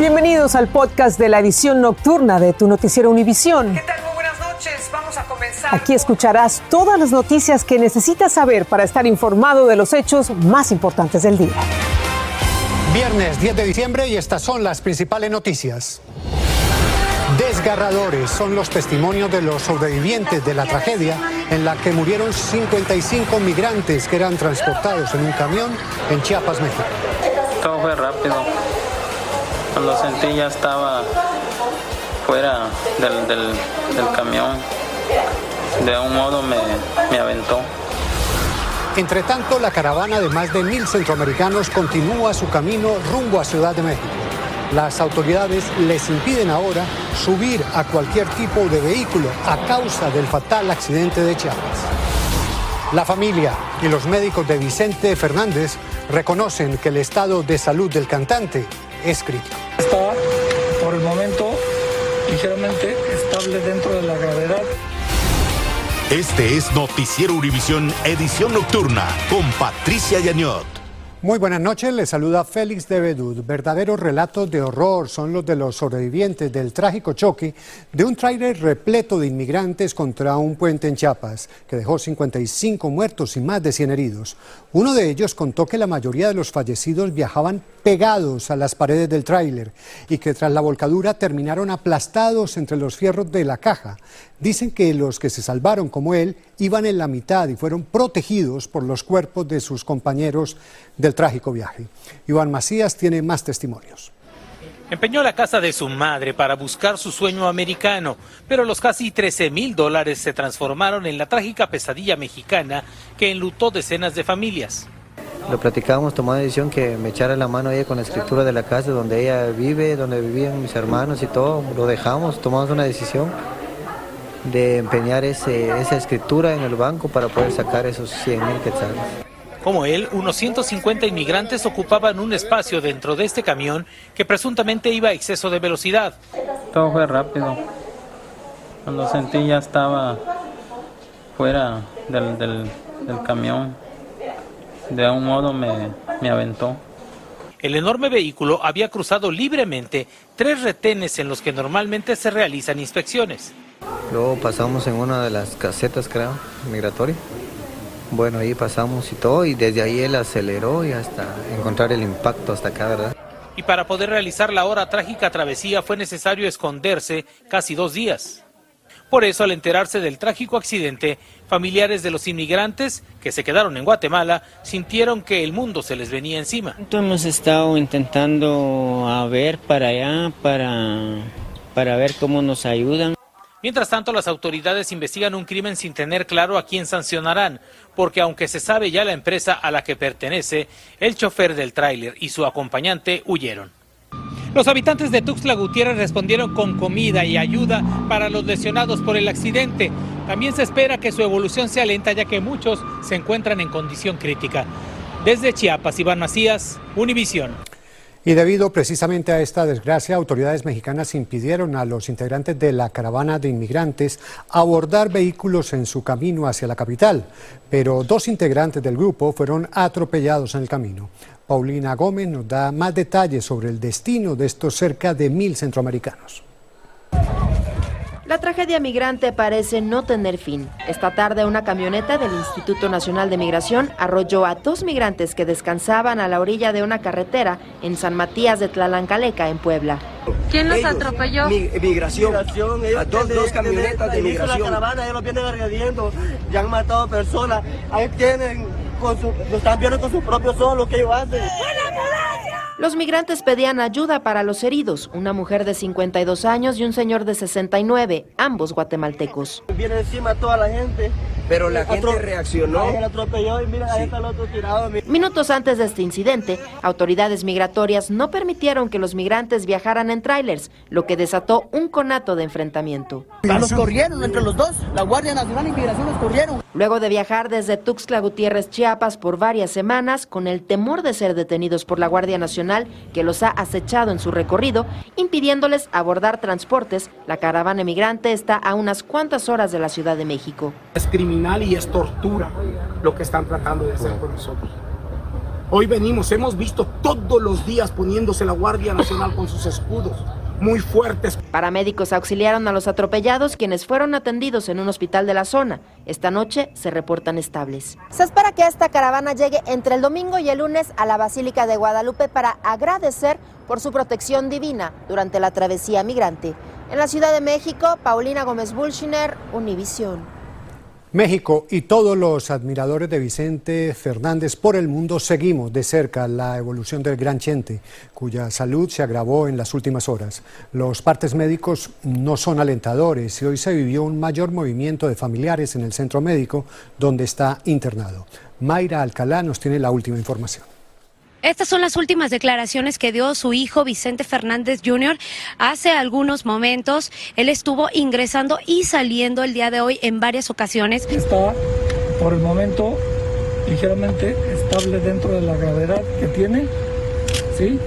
Bienvenidos al podcast de la edición nocturna de tu noticiero Univisión. ¿Qué tal? Muy buenas noches. Vamos a comenzar. Aquí escucharás todas las noticias que necesitas saber para estar informado de los hechos más importantes del día. Viernes 10 de diciembre y estas son las principales noticias. Desgarradores son los testimonios de los sobrevivientes de la tragedia en la que murieron 55 migrantes que eran transportados en un camión en Chiapas, México. Todo fue rápido. Cuando sentí ya estaba fuera del, del, del camión. De un modo me, me aventó. Entre tanto, la caravana de más de mil centroamericanos continúa su camino rumbo a Ciudad de México. Las autoridades les impiden ahora subir a cualquier tipo de vehículo a causa del fatal accidente de Chiapas. La familia y los médicos de Vicente Fernández reconocen que el estado de salud del cantante es. Está por el momento ligeramente estable dentro de la gravedad. Este es Noticiero Univisión Edición Nocturna con Patricia Yañot. Muy buenas noches, les saluda Félix de Bedud. Verdaderos relatos de horror son los de los sobrevivientes del trágico choque de un tráiler repleto de inmigrantes contra un puente en Chiapas, que dejó 55 muertos y más de 100 heridos. Uno de ellos contó que la mayoría de los fallecidos viajaban pegados a las paredes del tráiler y que tras la volcadura terminaron aplastados entre los fierros de la caja. Dicen que los que se salvaron como él iban en la mitad y fueron protegidos por los cuerpos de sus compañeros del trágico viaje. Iván Macías tiene más testimonios. Empeñó la casa de su madre para buscar su sueño americano, pero los casi 13 mil dólares se transformaron en la trágica pesadilla mexicana que enlutó decenas de familias. Lo platicábamos, tomó la decisión que me echara la mano ella con la escritura de la casa donde ella vive, donde vivían mis hermanos y todo. Lo dejamos, tomamos una decisión de empeñar ese, esa escritura en el banco para poder sacar esos 100 mil quetzales. Como él, unos 150 inmigrantes ocupaban un espacio dentro de este camión que presuntamente iba a exceso de velocidad. Todo fue rápido. Cuando sentí ya estaba fuera del, del, del camión. De un modo me, me aventó. El enorme vehículo había cruzado libremente tres retenes en los que normalmente se realizan inspecciones. Luego pasamos en una de las casetas, creo, migratoria. Bueno, ahí pasamos y todo, y desde ahí él aceleró y hasta encontrar el impacto hasta acá, ¿verdad? Y para poder realizar la hora trágica travesía fue necesario esconderse casi dos días. Por eso, al enterarse del trágico accidente, familiares de los inmigrantes que se quedaron en Guatemala sintieron que el mundo se les venía encima. Hemos estado intentando a ver para allá, para, para ver cómo nos ayudan. Mientras tanto, las autoridades investigan un crimen sin tener claro a quién sancionarán, porque aunque se sabe ya la empresa a la que pertenece, el chofer del tráiler y su acompañante huyeron. Los habitantes de Tuxtla Gutiérrez respondieron con comida y ayuda para los lesionados por el accidente. También se espera que su evolución sea lenta ya que muchos se encuentran en condición crítica. Desde Chiapas, Iván Macías, Univisión. Y debido precisamente a esta desgracia, autoridades mexicanas impidieron a los integrantes de la caravana de inmigrantes abordar vehículos en su camino hacia la capital, pero dos integrantes del grupo fueron atropellados en el camino. Paulina Gómez nos da más detalles sobre el destino de estos cerca de mil centroamericanos. La tragedia migrante parece no tener fin. Esta tarde una camioneta del Instituto Nacional de Migración arrolló a dos migrantes que descansaban a la orilla de una carretera en San Matías de Tlalancaleca, en Puebla. ¿Quién los atropelló? migración. a dos, dos camionetas de migración. La caravana, ellos los vienen agrediendo, ya han matado personas. Ahí tienen, con su, lo están viendo con sus propios ojos lo que ellos hacen. Los migrantes pedían ayuda para los heridos, una mujer de 52 años y un señor de 69, ambos guatemaltecos. Viene encima toda la gente. Pero la gente Atro reaccionó. Ahí atropelló y mira, sí. ahí está el otro tirado. Minutos antes de este incidente, autoridades migratorias no permitieron que los migrantes viajaran en trailers, lo que desató un conato de enfrentamiento. Los corrieron entre los dos, la Guardia Nacional de Inmigración los corrieron. Luego de viajar desde Tuxtla Gutiérrez, Chiapas, por varias semanas, con el temor de ser detenidos por la Guardia Nacional, que los ha acechado en su recorrido, impidiéndoles abordar transportes, la caravana migrante está a unas cuantas horas de la Ciudad de México. Es criminal y es tortura lo que están tratando de hacer con nosotros. Hoy venimos, hemos visto todos los días poniéndose la Guardia Nacional con sus escudos muy fuertes. Paramédicos auxiliaron a los atropellados quienes fueron atendidos en un hospital de la zona. Esta noche se reportan estables. Se espera que esta caravana llegue entre el domingo y el lunes a la Basílica de Guadalupe para agradecer por su protección divina durante la travesía migrante. En la Ciudad de México, Paulina Gómez Bulshiner, Univisión. México y todos los admiradores de Vicente Fernández por el mundo seguimos de cerca la evolución del gran Chente, cuya salud se agravó en las últimas horas. Los partes médicos no son alentadores y hoy se vivió un mayor movimiento de familiares en el centro médico donde está internado. Mayra Alcalá nos tiene la última información. Estas son las últimas declaraciones que dio su hijo Vicente Fernández Jr. Hace algunos momentos, él estuvo ingresando y saliendo el día de hoy en varias ocasiones. Está por el momento ligeramente estable dentro de la gravedad que tiene, ¿sí?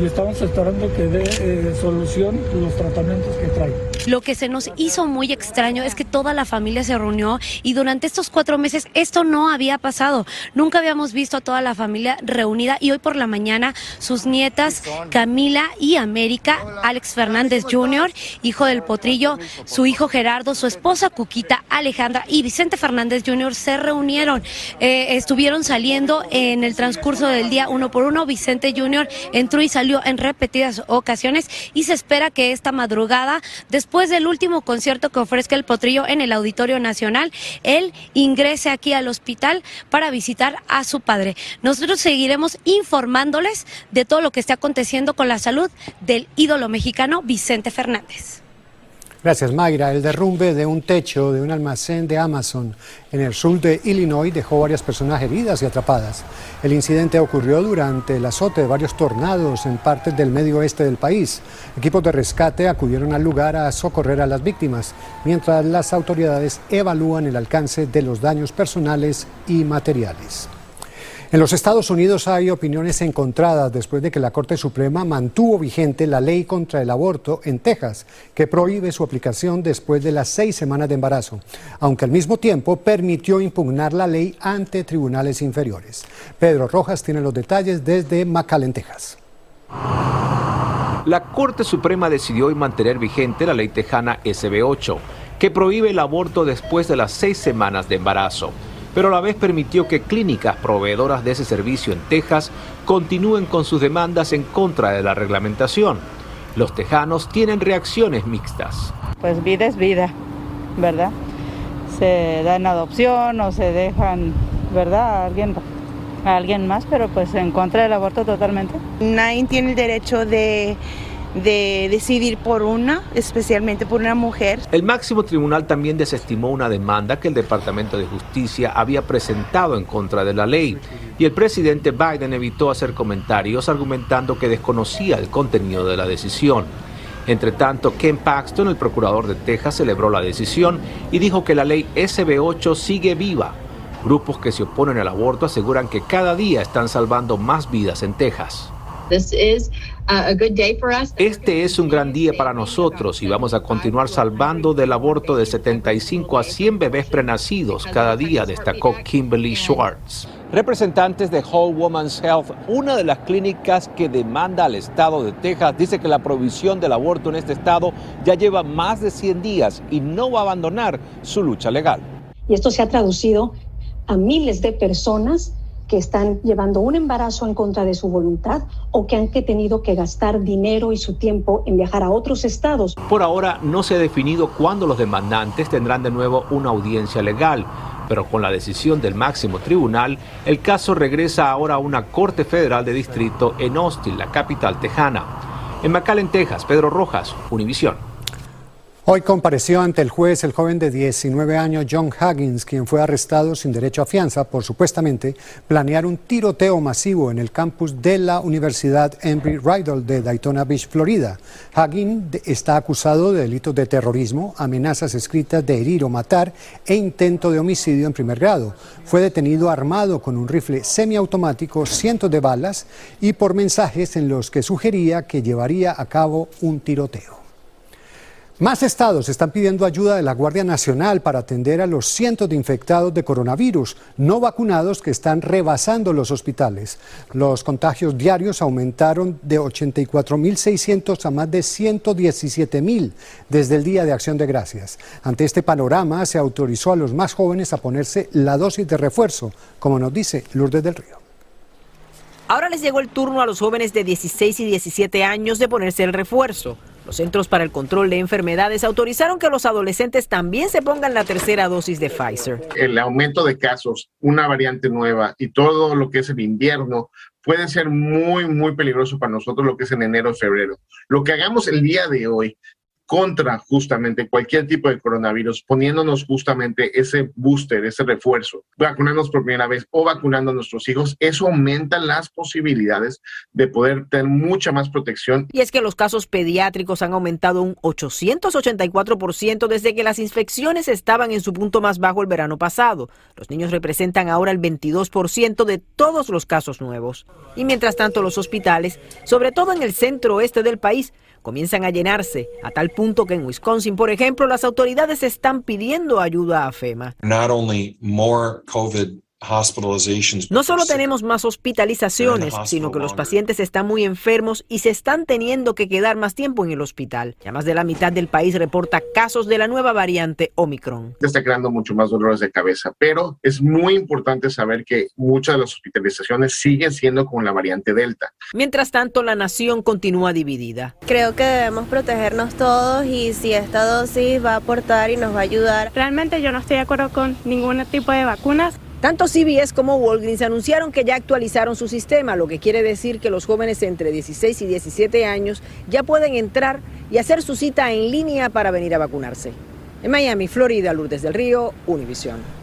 Y estamos esperando que dé eh, solución los tratamientos que trae. Lo que se nos hizo muy extraño es que toda la familia se reunió y durante estos cuatro meses esto no había pasado. Nunca habíamos visto a toda la familia reunida y hoy por la mañana sus nietas Camila y América, Alex Fernández Jr., hijo del potrillo, su hijo Gerardo, su esposa Cuquita, Alejandra y Vicente Fernández Jr. se reunieron. Eh, estuvieron saliendo en el transcurso del día uno por uno. Vicente Jr. entró y salió en repetidas ocasiones y se espera que esta madrugada, después del último concierto que ofrezca el Potrillo en el Auditorio Nacional, él ingrese aquí al hospital para visitar a su padre. Nosotros seguiremos informándoles de todo lo que está aconteciendo con la salud del ídolo mexicano Vicente Fernández. Gracias, Mayra. El derrumbe de un techo de un almacén de Amazon en el sur de Illinois dejó varias personas heridas y atrapadas. El incidente ocurrió durante el azote de varios tornados en partes del medio oeste del país. Equipos de rescate acudieron al lugar a socorrer a las víctimas, mientras las autoridades evalúan el alcance de los daños personales y materiales. En los Estados Unidos hay opiniones encontradas después de que la Corte Suprema mantuvo vigente la ley contra el aborto en Texas, que prohíbe su aplicación después de las seis semanas de embarazo, aunque al mismo tiempo permitió impugnar la ley ante tribunales inferiores. Pedro Rojas tiene los detalles desde McAllen, Texas. La Corte Suprema decidió mantener vigente la ley tejana SB8, que prohíbe el aborto después de las seis semanas de embarazo pero a la vez permitió que clínicas proveedoras de ese servicio en Texas continúen con sus demandas en contra de la reglamentación. Los tejanos tienen reacciones mixtas. Pues vida es vida, ¿verdad? Se dan adopción o se dejan, ¿verdad? A alguien, a alguien más, pero pues en contra del aborto totalmente. Nadie tiene el derecho de de decidir por una, especialmente por una mujer. El máximo tribunal también desestimó una demanda que el Departamento de Justicia había presentado en contra de la ley y el presidente Biden evitó hacer comentarios argumentando que desconocía el contenido de la decisión. Entre tanto, Ken Paxton, el procurador de Texas, celebró la decisión y dijo que la ley SB8 sigue viva. Grupos que se oponen al aborto aseguran que cada día están salvando más vidas en Texas. Este es un gran día para nosotros y vamos a continuar salvando del aborto de 75 a 100 bebés prenacidos cada día, destacó Kimberly Schwartz. Representantes de Whole Woman's Health, una de las clínicas que demanda al estado de Texas, dice que la provisión del aborto en este estado ya lleva más de 100 días y no va a abandonar su lucha legal. Y esto se ha traducido a miles de personas que están llevando un embarazo en contra de su voluntad o que han tenido que gastar dinero y su tiempo en viajar a otros estados. Por ahora no se ha definido cuándo los demandantes tendrán de nuevo una audiencia legal, pero con la decisión del máximo tribunal, el caso regresa ahora a una Corte Federal de Distrito en Austin, la capital tejana. En McAllen, Texas, Pedro Rojas, Univisión. Hoy compareció ante el juez el joven de 19 años John Huggins, quien fue arrestado sin derecho a fianza por supuestamente planear un tiroteo masivo en el campus de la Universidad Embry-Riddle de Daytona Beach, Florida. Huggins está acusado de delitos de terrorismo, amenazas escritas de herir o matar e intento de homicidio en primer grado. Fue detenido armado con un rifle semiautomático, cientos de balas y por mensajes en los que sugería que llevaría a cabo un tiroteo. Más estados están pidiendo ayuda de la Guardia Nacional para atender a los cientos de infectados de coronavirus no vacunados que están rebasando los hospitales. Los contagios diarios aumentaron de 84.600 a más de 117.000 desde el Día de Acción de Gracias. Ante este panorama, se autorizó a los más jóvenes a ponerse la dosis de refuerzo, como nos dice Lourdes del Río. Ahora les llegó el turno a los jóvenes de 16 y 17 años de ponerse el refuerzo. Los Centros para el Control de Enfermedades autorizaron que los adolescentes también se pongan la tercera dosis de Pfizer. El aumento de casos, una variante nueva y todo lo que es el invierno puede ser muy, muy peligroso para nosotros lo que es en enero, febrero. Lo que hagamos el día de hoy contra justamente cualquier tipo de coronavirus, poniéndonos justamente ese booster, ese refuerzo, vacunarnos por primera vez o vacunando a nuestros hijos, eso aumenta las posibilidades de poder tener mucha más protección. Y es que los casos pediátricos han aumentado un 884% desde que las infecciones estaban en su punto más bajo el verano pasado. Los niños representan ahora el 22% de todos los casos nuevos. Y mientras tanto los hospitales, sobre todo en el centro oeste del país, comienzan a llenarse, a tal punto que en Wisconsin, por ejemplo, las autoridades están pidiendo ayuda a FEMA. Not only more COVID no solo tenemos más hospitalizaciones, sino que los pacientes están muy enfermos y se están teniendo que quedar más tiempo en el hospital. Ya más de la mitad del país reporta casos de la nueva variante Omicron. Está creando mucho más dolores de cabeza, pero es muy importante saber que muchas de las hospitalizaciones siguen siendo con la variante Delta. Mientras tanto, la nación continúa dividida. Creo que debemos protegernos todos y si esta dosis va a aportar y nos va a ayudar. Realmente yo no estoy de acuerdo con ningún tipo de vacunas. Tanto CBS como Walgreens anunciaron que ya actualizaron su sistema, lo que quiere decir que los jóvenes entre 16 y 17 años ya pueden entrar y hacer su cita en línea para venir a vacunarse. En Miami, Florida, Lourdes del Río, Univision.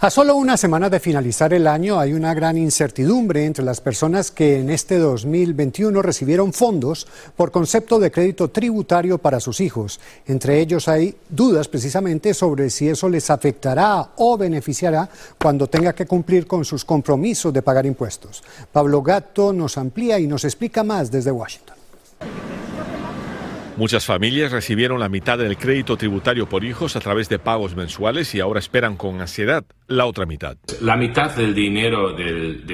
A solo una semana de finalizar el año hay una gran incertidumbre entre las personas que en este 2021 recibieron fondos por concepto de crédito tributario para sus hijos. Entre ellos hay dudas precisamente sobre si eso les afectará o beneficiará cuando tenga que cumplir con sus compromisos de pagar impuestos. Pablo Gato nos amplía y nos explica más desde Washington. Muchas familias recibieron la mitad del crédito tributario por hijos a través de pagos mensuales y ahora esperan con ansiedad la otra mitad. La mitad del dinero del,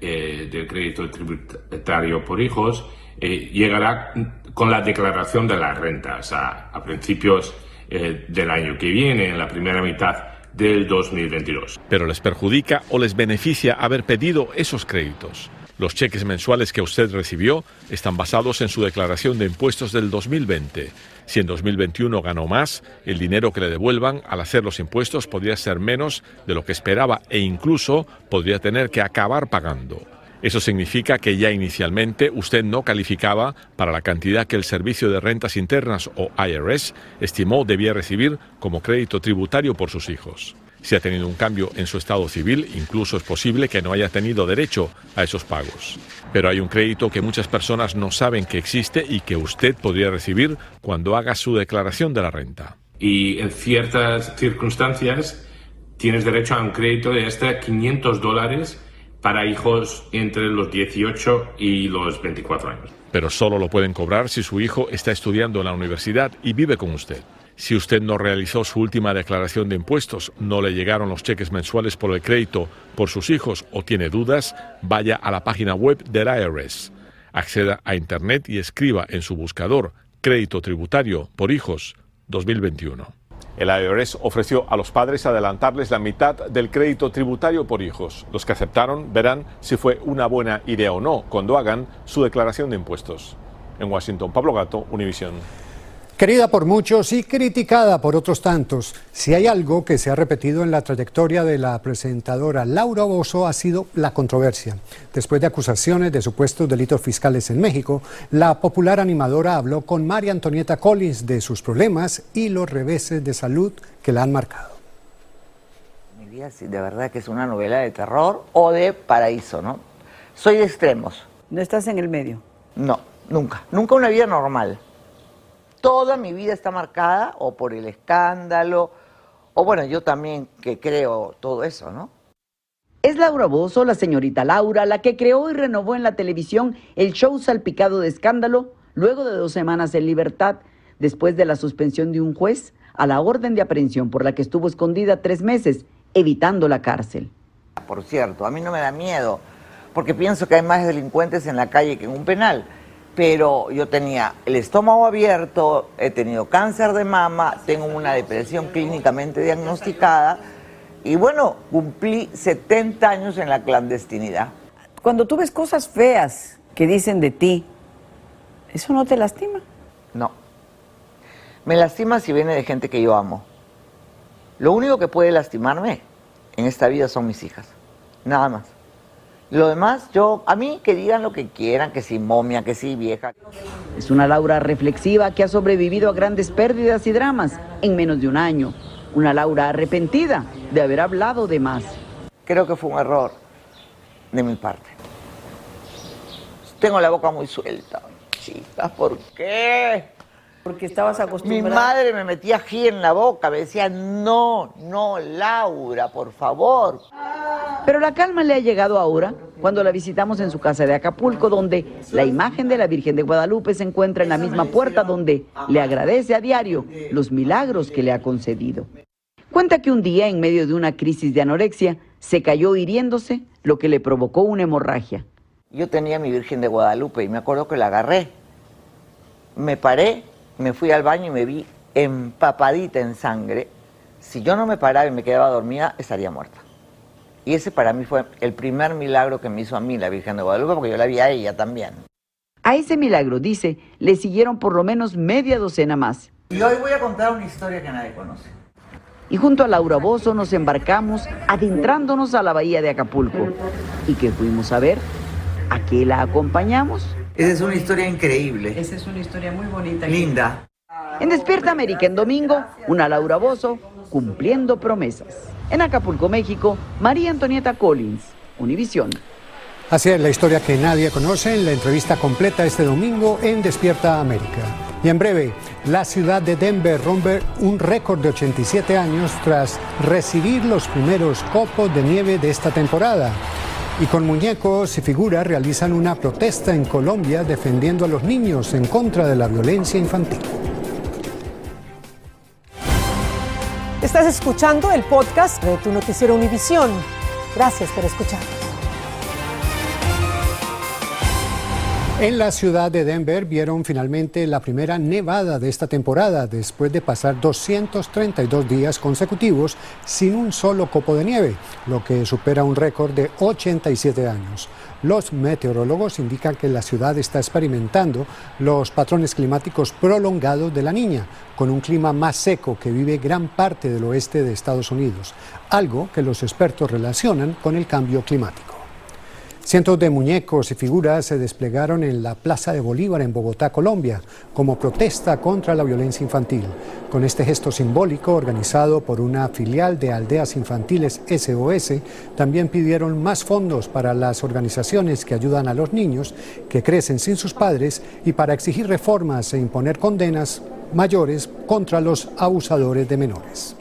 eh, crédito tributario por hijos eh, llegará con la declaración de las rentas a, principios eh, del año que viene, en la primera mitad del 2022. Pero les perjudica o les beneficia haber pedido esos créditos. Los cheques mensuales que usted recibió están basados en su declaración de impuestos del 2020. Si en 2021 ganó más, el dinero que le devuelvan al hacer los impuestos podría ser menos de lo que esperaba e incluso podría tener que acabar pagando. Eso significa que ya inicialmente usted no calificaba para la cantidad que el Servicio de Rentas Internas o IRS estimó debía recibir como crédito tributario por sus hijos. Si ha tenido un cambio en su estado civil, incluso es posible que no haya tenido derecho a esos pagos. Pero hay un crédito que muchas personas no saben que existe y que usted podría recibir cuando haga su declaración de la renta. Y en ciertas circunstancias tienes derecho a un crédito de hasta 500 dólares para hijos entre los 18 y los 24 años. Pero solo lo pueden cobrar si su hijo está estudiando en la universidad y vive con usted. Si usted no realizó su última declaración de impuestos, no le llegaron los cheques mensuales por el crédito por sus hijos o tiene dudas, vaya a la página web del IRS. Acceda a Internet y escriba en su buscador Crédito Tributario por Hijos 2021. El IRS ofreció a los padres adelantarles la mitad del crédito tributario por hijos. Los que aceptaron verán si fue una buena idea o no cuando hagan su declaración de impuestos. En Washington, Pablo Gato, Univision. Querida por muchos y criticada por otros tantos, si hay algo que se ha repetido en la trayectoria de la presentadora Laura Bozo ha sido la controversia. Después de acusaciones de supuestos delitos fiscales en México, la popular animadora habló con María Antonieta Collins de sus problemas y los reveses de salud que la han marcado. Mi vida de verdad que es una novela de terror o de paraíso, ¿no? Soy de extremos. ¿No estás en el medio? No, nunca. Nunca una vida normal toda mi vida está marcada o por el escándalo, o bueno, yo también que creo todo eso, ¿no? Es Laura Bozo, la señorita Laura, la que creó y renovó en la televisión el show salpicado de escándalo luego de dos semanas en libertad después de la suspensión de un juez a la orden de aprehensión por la que estuvo escondida tres meses, evitando la cárcel. Por cierto, a mí no me da miedo, porque pienso que hay más delincuentes en la calle que en un penal. Pero yo tenía el estómago abierto, he tenido cáncer de mama, tengo una depresión clínicamente diagnosticada y bueno, cumplí 70 años en la clandestinidad. Cuando tú ves cosas feas que dicen de ti, ¿eso no te lastima? No. Me lastima si viene de gente que yo amo. Lo único que puede lastimarme en esta vida son mis hijas. Nada más. Lo demás, yo, a mí que digan lo que quieran, que si momia, que si vieja. Es una Laura reflexiva que ha sobrevivido a grandes pérdidas y dramas en menos de un año. Una Laura arrepentida de haber hablado de más. Creo que fue un error de mi parte. Tengo la boca muy suelta. Chicas, ¿por qué? Porque estabas acostumbrada. Mi madre me metía ají en la boca, me decía, no, no, Laura, por favor. Pero la calma le ha llegado ahora cuando la visitamos en su casa de Acapulco, donde la imagen de la Virgen de Guadalupe se encuentra en la misma puerta donde le agradece a diario los milagros que le ha concedido. Cuenta que un día, en medio de una crisis de anorexia, se cayó hiriéndose, lo que le provocó una hemorragia. Yo tenía mi Virgen de Guadalupe y me acuerdo que la agarré. Me paré, me fui al baño y me vi empapadita en sangre. Si yo no me paraba y me quedaba dormida, estaría muerta. Y ese para mí fue el primer milagro que me hizo a mí la Virgen de Guadalupe, porque yo la vi a ella también. A ese milagro, dice, le siguieron por lo menos media docena más. Y hoy voy a contar una historia que nadie conoce. Y junto a Laura Bozo nos embarcamos adentrándonos a la bahía de Acapulco. ¿Y qué fuimos a ver? ¿A qué la acompañamos? Esa es una historia increíble. Esa es una historia muy bonita. Linda. En Despierta América en domingo, una Laura Bozo cumpliendo promesas. En Acapulco, México, María Antonieta Collins, Univisión. Así es la historia que nadie conoce en la entrevista completa este domingo en Despierta América. Y en breve, la ciudad de Denver rompe un récord de 87 años tras recibir los primeros copos de nieve de esta temporada. Y con muñecos y figuras realizan una protesta en Colombia defendiendo a los niños en contra de la violencia infantil. Estás escuchando el podcast de tu noticiero Univisión. Gracias por escucharnos. En la ciudad de Denver vieron finalmente la primera nevada de esta temporada después de pasar 232 días consecutivos sin un solo copo de nieve, lo que supera un récord de 87 años. Los meteorólogos indican que la ciudad está experimentando los patrones climáticos prolongados de la niña, con un clima más seco que vive gran parte del oeste de Estados Unidos, algo que los expertos relacionan con el cambio climático. Cientos de muñecos y figuras se desplegaron en la Plaza de Bolívar en Bogotá, Colombia, como protesta contra la violencia infantil. Con este gesto simbólico, organizado por una filial de Aldeas Infantiles SOS, también pidieron más fondos para las organizaciones que ayudan a los niños que crecen sin sus padres y para exigir reformas e imponer condenas mayores contra los abusadores de menores.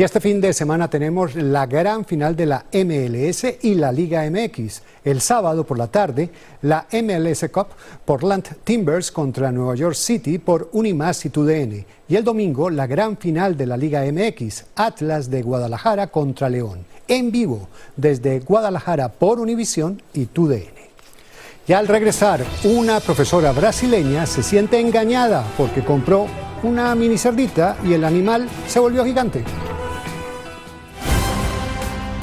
Y este fin de semana tenemos la gran final de la MLS y la Liga MX. El sábado por la tarde, la MLS Cup, Portland Timbers contra Nueva York City por Unimas y TUDN. Y el domingo, la gran final de la Liga MX, Atlas de Guadalajara contra León. En vivo, desde Guadalajara por Univisión y TUDN. Y al regresar, una profesora brasileña se siente engañada porque compró una mini cerdita y el animal se volvió gigante.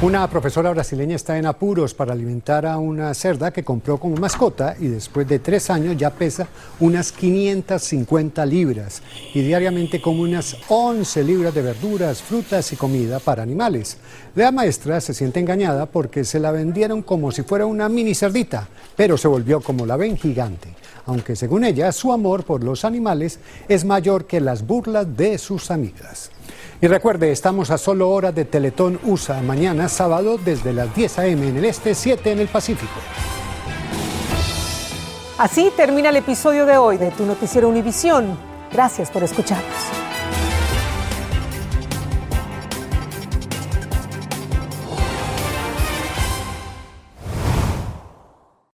Una profesora brasileña está en apuros para alimentar a una cerda que compró como mascota y después de tres años ya pesa unas 550 libras y diariamente come unas 11 libras de verduras, frutas y comida para animales. La maestra se siente engañada porque se la vendieron como si fuera una mini cerdita, pero se volvió como la ven gigante aunque según ella su amor por los animales es mayor que las burlas de sus amigas. Y recuerde, estamos a solo horas de Teletón USA, mañana sábado desde las 10 a.m. en el este, 7 en el Pacífico. Así termina el episodio de hoy de Tu Noticiero Univisión. Gracias por escucharnos.